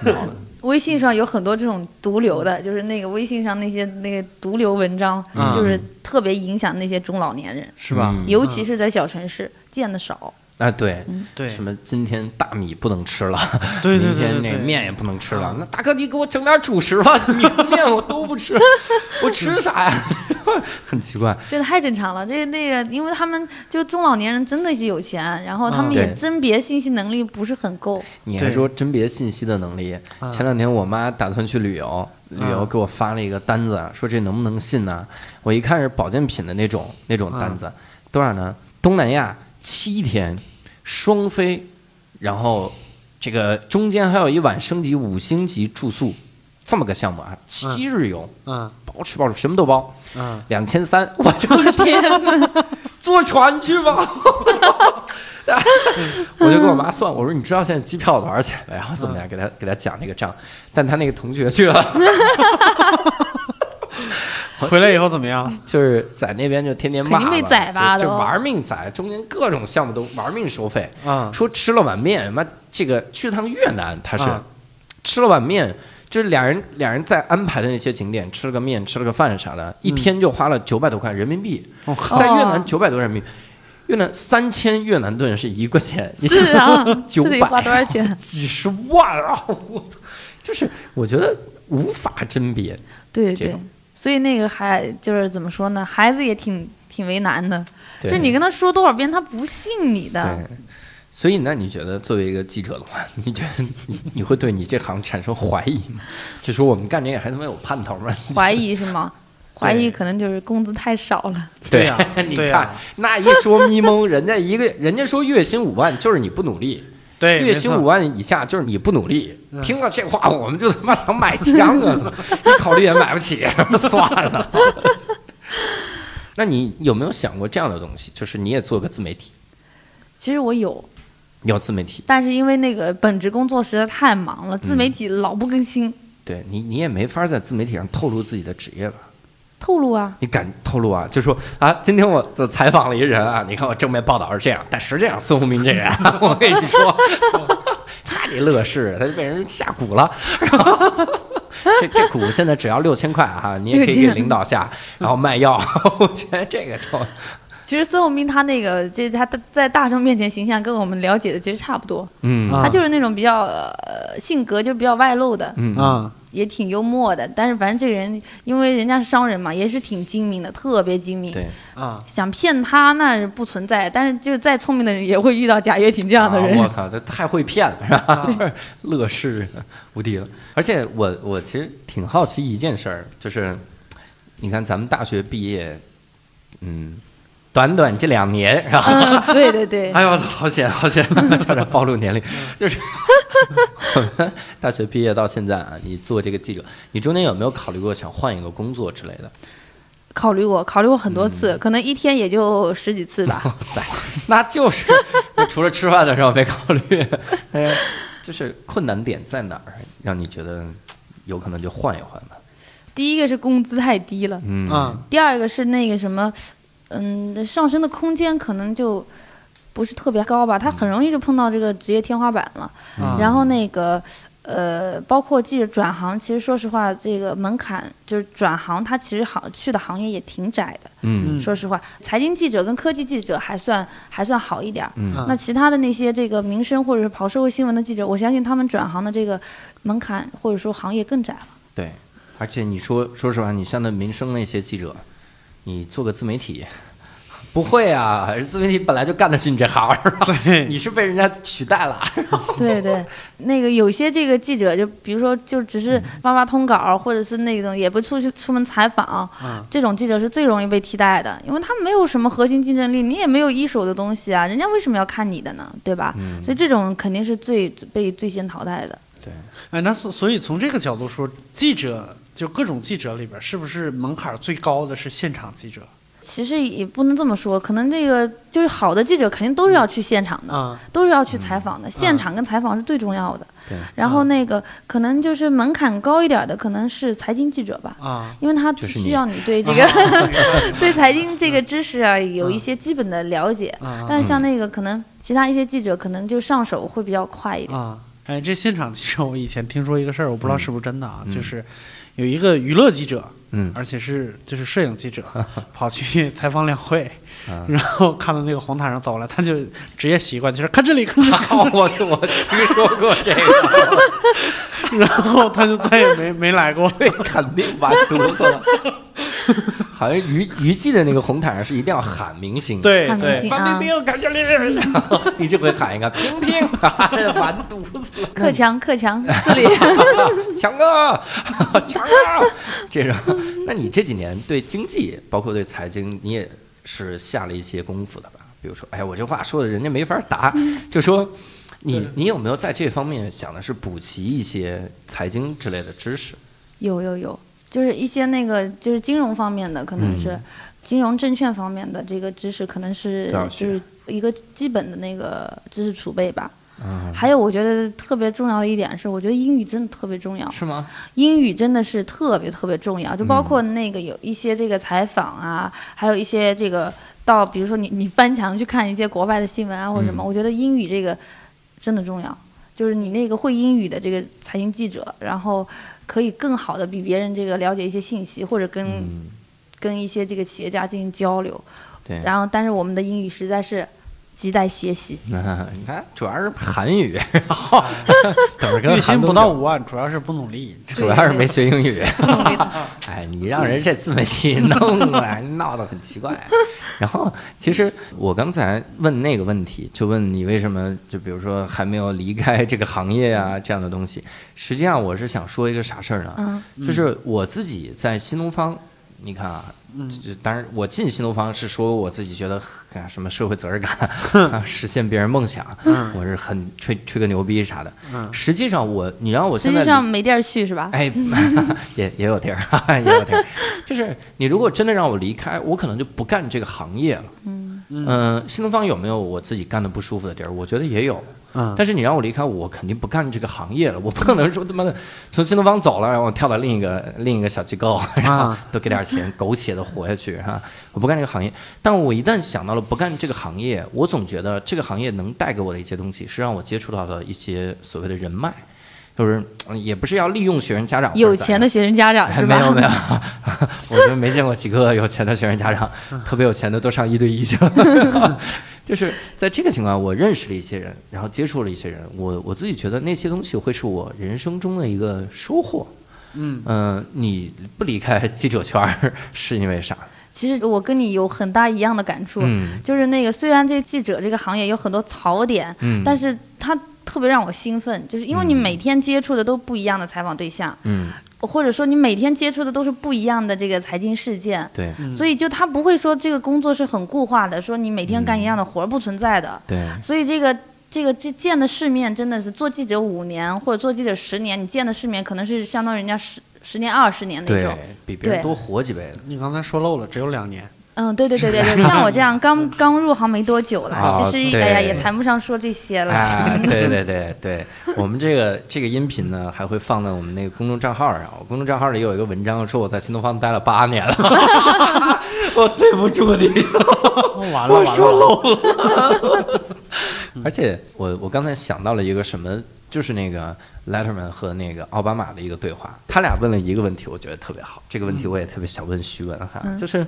微信上有很多这种毒瘤的，就是那个微信上那些那个毒瘤文章，就是特别影响那些中老年人，是吧？尤其是在小城市见的少。啊，对，对，什么今天大米不能吃了，对对对，明天那面也不能吃了。那大哥，你给我整点主食吧，米和面我都不吃，我吃啥呀？很奇怪，这太正常了。这那个，因为他们就中老年人真的是有钱，然后他们也甄别信息能力不是很够。你还说甄别信息的能力？前两天我妈打算去旅游，旅游给我发了一个单子，说这能不能信呢？我一看是保健品的那种那种单子，多少呢？东南亚。七天双飞，然后这个中间还有一晚升级五星级住宿，这么个项目啊，七日游，嗯，包吃包住，什么都包，嗯，两千三，我的天哪，坐船去吧，我就跟我妈算，我说你知道现在机票多少钱吗？然后怎么样，给他给他讲那个账，但他那个同学去了。回来以后怎么样？就是在那边就天天骂，肯定被宰吧，就玩命宰，中间各种项目都玩命收费。啊，说吃了碗面，妈这个去趟越南，他是吃了碗面，就是俩人俩人在安排的那些景点吃了个面，吃了个饭啥的，一天就花了九百多块人民币。在越南九百多人民币，越南三千越南盾是一个钱。是啊，九百花多少钱？几十万啊！我就是我觉得无法甄别。对对。所以那个孩就是怎么说呢？孩子也挺挺为难的，就你跟他说多少遍，他不信你的。所以那你觉得作为一个记者的话，你觉得你你会对你这行产生怀疑吗？就说我们干这个还他妈有盼头吗？怀疑是吗？怀疑可能就是工资太少了。对呀，你看那一说咪蒙，人家一个人家说月薪五万，就是你不努力。对，月薪五万以下就是你不努力。听到这话，我们就他妈想买枪啊！你考虑也买不起，算了。那你有没有想过这样的东西？就是你也做个自媒体？其实我有，有自媒体，但是因为那个本职工作实在太忙了，自媒体老不更新。对你，你也没法在自媒体上透露自己的职业吧？透露啊！你敢透露啊？就说啊，今天我就采访了一人啊，你看我正面报道是这样，但实际上孙宏斌这人，我跟你说，他这乐视他就被人下蛊了，这这蛊现在只要六千块哈，你也可以给领导下，然后卖药，我觉得这个就。其实孙宏斌他那个，这他在大众面前形象跟我们了解的其实差不多，嗯，他就是那种比较呃性格就比较外露的，嗯啊。也挺幽默的，但是反正这个人，因为人家是商人嘛，也是挺精明的，特别精明。对啊，想骗他那是不存在，但是就再聪明的人也会遇到贾跃亭这样的人。我操，这太会骗了，是吧？就是乐视无敌了。而且我我其实挺好奇一件事儿，就是你看咱们大学毕业，嗯，短短这两年，是吧？嗯，对对对。哎呦我操，好险好险，差点暴露年龄。就是我们 大学毕业到现在啊，你做这个记者，你中间有没有考虑过想换一个工作之类的？考虑过，考虑过很多次，可能一天也就十几次吧。哇塞，那就是除了吃饭的时候没考虑。哎，就是困难点在哪儿，让你觉得有可能就换一换吧？第一个是工资太低了，嗯，第二个是那个什么，嗯，上升的空间可能就不是特别高吧，他很容易就碰到这个职业天花板了。然后那个。呃，包括记者转行，其实说实话，这个门槛就是转行，他其实好去的行业也挺窄的。嗯，说实话，财经记者跟科技记者还算还算好一点儿。嗯，那其他的那些这个民生或者是跑社会新闻的记者，我相信他们转行的这个门槛或者说行业更窄了。对，而且你说说实话，你像那民生那些记者，你做个自媒体。不会啊，自媒体本来就干的是你这行，对，你是被人家取代了。对对，那个有些这个记者，就比如说就只是发发通稿，或者是那种也不出去出门采访，这种记者是最容易被替代的，因为他没有什么核心竞争力，你也没有一手的东西啊，人家为什么要看你的呢？对吧？所以这种肯定是最被最先淘汰的。对，哎，那所所以从这个角度说，记者就各种记者里边，是不是门槛最高的是现场记者？其实也不能这么说，可能这个就是好的记者肯定都是要去现场的，都是要去采访的。现场跟采访是最重要的。对。然后那个可能就是门槛高一点的，可能是财经记者吧。啊。因为他需要你对这个 对财经这个知识啊有一些基本的了解。但是像那个可能其他一些记者可能就上手会比较快一点。啊。哎，这现场记者我以前听说一个事儿，我不知道是不是真的啊，就是有一个娱乐记者。嗯，而且是就是摄影记者 跑去采访两会，然后看到那个红毯上走了，他就职业习惯就是看这里看这里。我我听说过这个，然后他就再也没没来过，肯定完犊子了。好像娱娱记的那个红毯上是一定要喊明星，对对，范冰冰看这里，你就会喊一个平平，完犊子了。克强克强，这里强哥，强哥，这种。那你这几年对经济，包括对财经，你也是下了一些功夫的吧？比如说，哎，我这话说的人家没法答，就说你你有没有在这方面想的是补齐一些财经之类的知识？有有有。就是一些那个就是金融方面的，可能是金融证券方面的这个知识，可能是就是一个基本的那个知识储备吧。还有我觉得特别重要的一点是，我觉得英语真的特别重要。是吗？英语真的是特别特别重要，就包括那个有一些这个采访啊，还有一些这个到比如说你你翻墙去看一些国外的新闻啊或者什么，我觉得英语这个真的重要。就是你那个会英语的这个财经记者，然后。可以更好的比别人这个了解一些信息，或者跟跟一些这个企业家进行交流。对。然后，但是我们的英语实在是亟待学习。你看，主要是韩语。月薪不到五万，主要是不努力。主要是没学英语。哎，你让人这自媒体弄的，闹得很奇怪。然后，其实我刚才问那个问题，就问你为什么，就比如说还没有离开这个行业啊，这样的东西。实际上，我是想说一个啥事儿呢？就是我自己在新东方，你看啊。嗯，当然，我进新东方是说我自己觉得干什么社会责任感，实现别人梦想，我是很吹吹个牛逼啥的。实际上我，你让我实际上没地儿去是吧？哎，也也有地儿，也有地儿。就是你如果真的让我离开，我可能就不干这个行业了。嗯嗯，新东方有没有我自己干的不舒服的地儿？我觉得也有。但是你让我离开，我肯定不干这个行业了。我不可能说他妈的 从新东方走了，然后跳到另一个另一个小机构，然后多给点钱，苟且的活下去哈。我不干这个行业。但我一旦想到了不干这个行业，我总觉得这个行业能带给我的一些东西，是让我接触到的一些所谓的人脉，就是也不是要利用学生家长。有钱的学生家长是吧？没有没有，我觉得没见过几个有钱的学生家长，特别有钱的都上一对一去了。就是在这个情况，我认识了一些人，然后接触了一些人，我我自己觉得那些东西会是我人生中的一个收获。嗯嗯，你不离开记者圈 是因为啥？其实我跟你有很大一样的感触，就是那个虽然这记者这个行业有很多槽点，但是他特别让我兴奋，就是因为你每天接触的都不一样的采访对象。嗯。或者说你每天接触的都是不一样的这个财经事件，对，所以就他不会说这个工作是很固化的，说你每天干一样的活儿不存在的，对，所以这个这个这见的世面真的是做记者五年或者做记者十年，你见的世面可能是相当于人家十十年二十年那种，比别人多活几倍。你刚才说漏了，只有两年。嗯，对对对对对，像我这样刚刚入行没多久了，其实哎呀也谈不上说这些了。啊，对对对对，我们这个这个音频呢还会放在我们那个公众账号上。我公众账号里有一个文章说我在新东方待了八年了，我对不住你，完了我说漏了。而且我我刚才想到了一个什么，就是那个 Letterman 和那个奥巴马的一个对话，他俩问了一个问题，我觉得特别好。这个问题我也特别想问徐文哈，就是。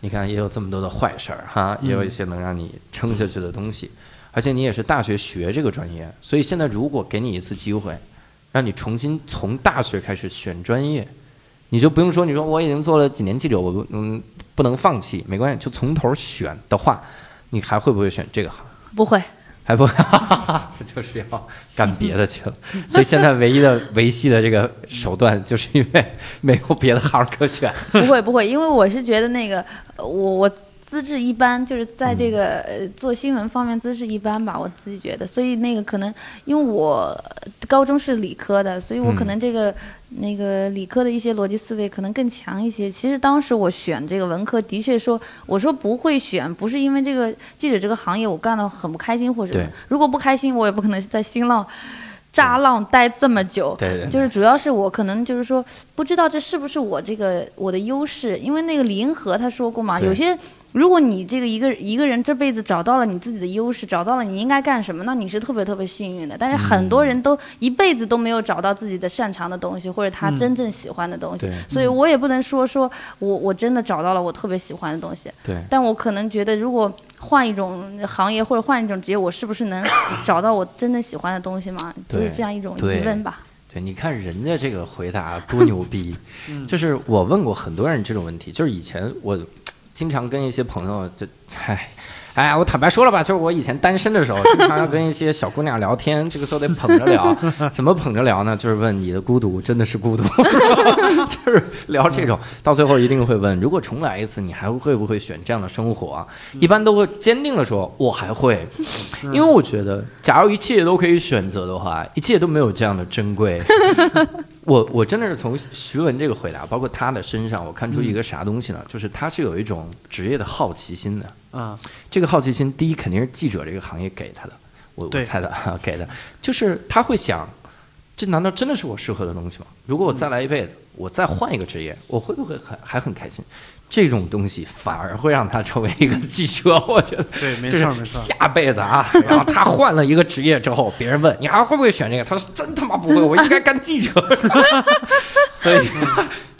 你看，也有这么多的坏事儿哈，也有一些能让你撑下去的东西，而且你也是大学学这个专业，所以现在如果给你一次机会，让你重新从大学开始选专业，你就不用说，你说我已经做了几年记者，我嗯不能放弃，没关系，就从头选的话，你还会不会选这个行？不会。还不，就是要干别的去了，所以现在唯一的维系的这个手段，就是因为没有别的行可选。不会不会，因为我是觉得那个我我。资质一般，就是在这个呃做新闻方面资质一般吧，我自己觉得。所以那个可能，因为我高中是理科的，所以我可能这个那个理科的一些逻辑思维可能更强一些。其实当时我选这个文科，的确说，我说不会选，不是因为这个记者这个行业我干的很不开心或者如果不开心，我也不可能在新浪。扎浪待这么久，对就是主要是我可能就是说不知道这是不是我这个我的优势，因为那个李银河他说过嘛，有些如果你这个一个一个人这辈子找到了你自己的优势，找到了你应该干什么，那你是特别特别幸运的。但是很多人都一辈子都没有找到自己的擅长的东西，或者他真正喜欢的东西，所以我也不能说说我我真的找到了我特别喜欢的东西，但我可能觉得如果。换一种行业或者换一种职业，我是不是能找到我真的喜欢的东西吗？就是这样一种疑问吧。对，你看人家这个回答多牛逼，就是我问过很多人这种问题，就是以前我经常跟一些朋友就嗨。哎，我坦白说了吧，就是我以前单身的时候，经常要跟一些小姑娘聊天，这个时候得捧着聊。怎么捧着聊呢？就是问你的孤独真的是孤独，就是聊这种。到最后一定会问，如果重来一次，你还会不会选这样的生活？一般都会坚定的说，我还会，因为我觉得，假如一切都可以选择的话，一切都没有这样的珍贵。我我真的是从徐文这个回答，包括他的身上，我看出一个啥东西呢？就是他是有一种职业的好奇心的。啊，这个好奇心，第一肯定是记者这个行业给他的，我我猜的哈，给的，就是他会想，这难道真的是我适合的东西吗？如果我再来一辈子，我再换一个职业，我会不会还还很开心？这种东西反而会让他成为一个记者，我觉得对，没错没错。下辈子啊，然后他换了一个职业之后，别人问你还会不会选这个，他说真他妈不会，我应该干记者。所以。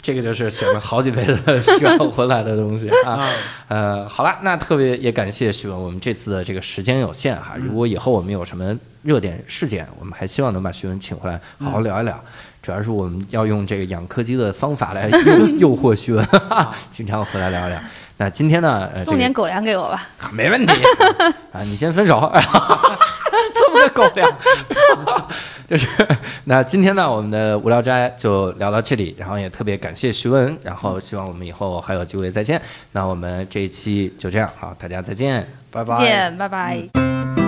这个就是选了好几倍的选回来的东西啊，呃，好了，那特别也感谢徐文，我们这次的这个时间有限哈，如果以后我们有什么热点事件，我们还希望能把徐文请回来好好聊一聊，主要是我们要用这个养柯基的方法来诱惑徐文，经常回来聊一聊。那今天呢，送点狗粮给我吧，没问题。啊，你先分手。狗粮，就是那今天呢，我们的无聊斋就聊到这里，然后也特别感谢徐文，然后希望我们以后还有机会再见。那我们这一期就这样，好，大家再见，拜拜，再见，拜拜。